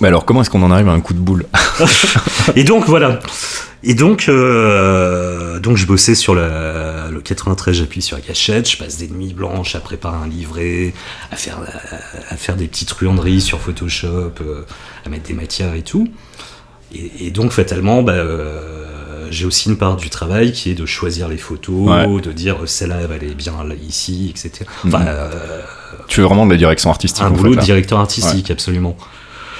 Mais alors, comment est-ce qu'on en arrive à un coup de boule Et donc, voilà. Et donc, euh, donc je bossais sur le, le 93, j'appuie sur la gâchette, je passe des nuits blanches à préparer un livret, à faire, à, faire des petites truanderies sur Photoshop, euh, à mettre des matières et tout. Et, donc, fatalement, bah, euh, j'ai aussi une part du travail qui est de choisir les photos, de dire celle-là, elle est bien là, ici, etc. Mm. Enfin, Tu veux vraiment de la direction artistique un boulot de directeur artistique, absolument.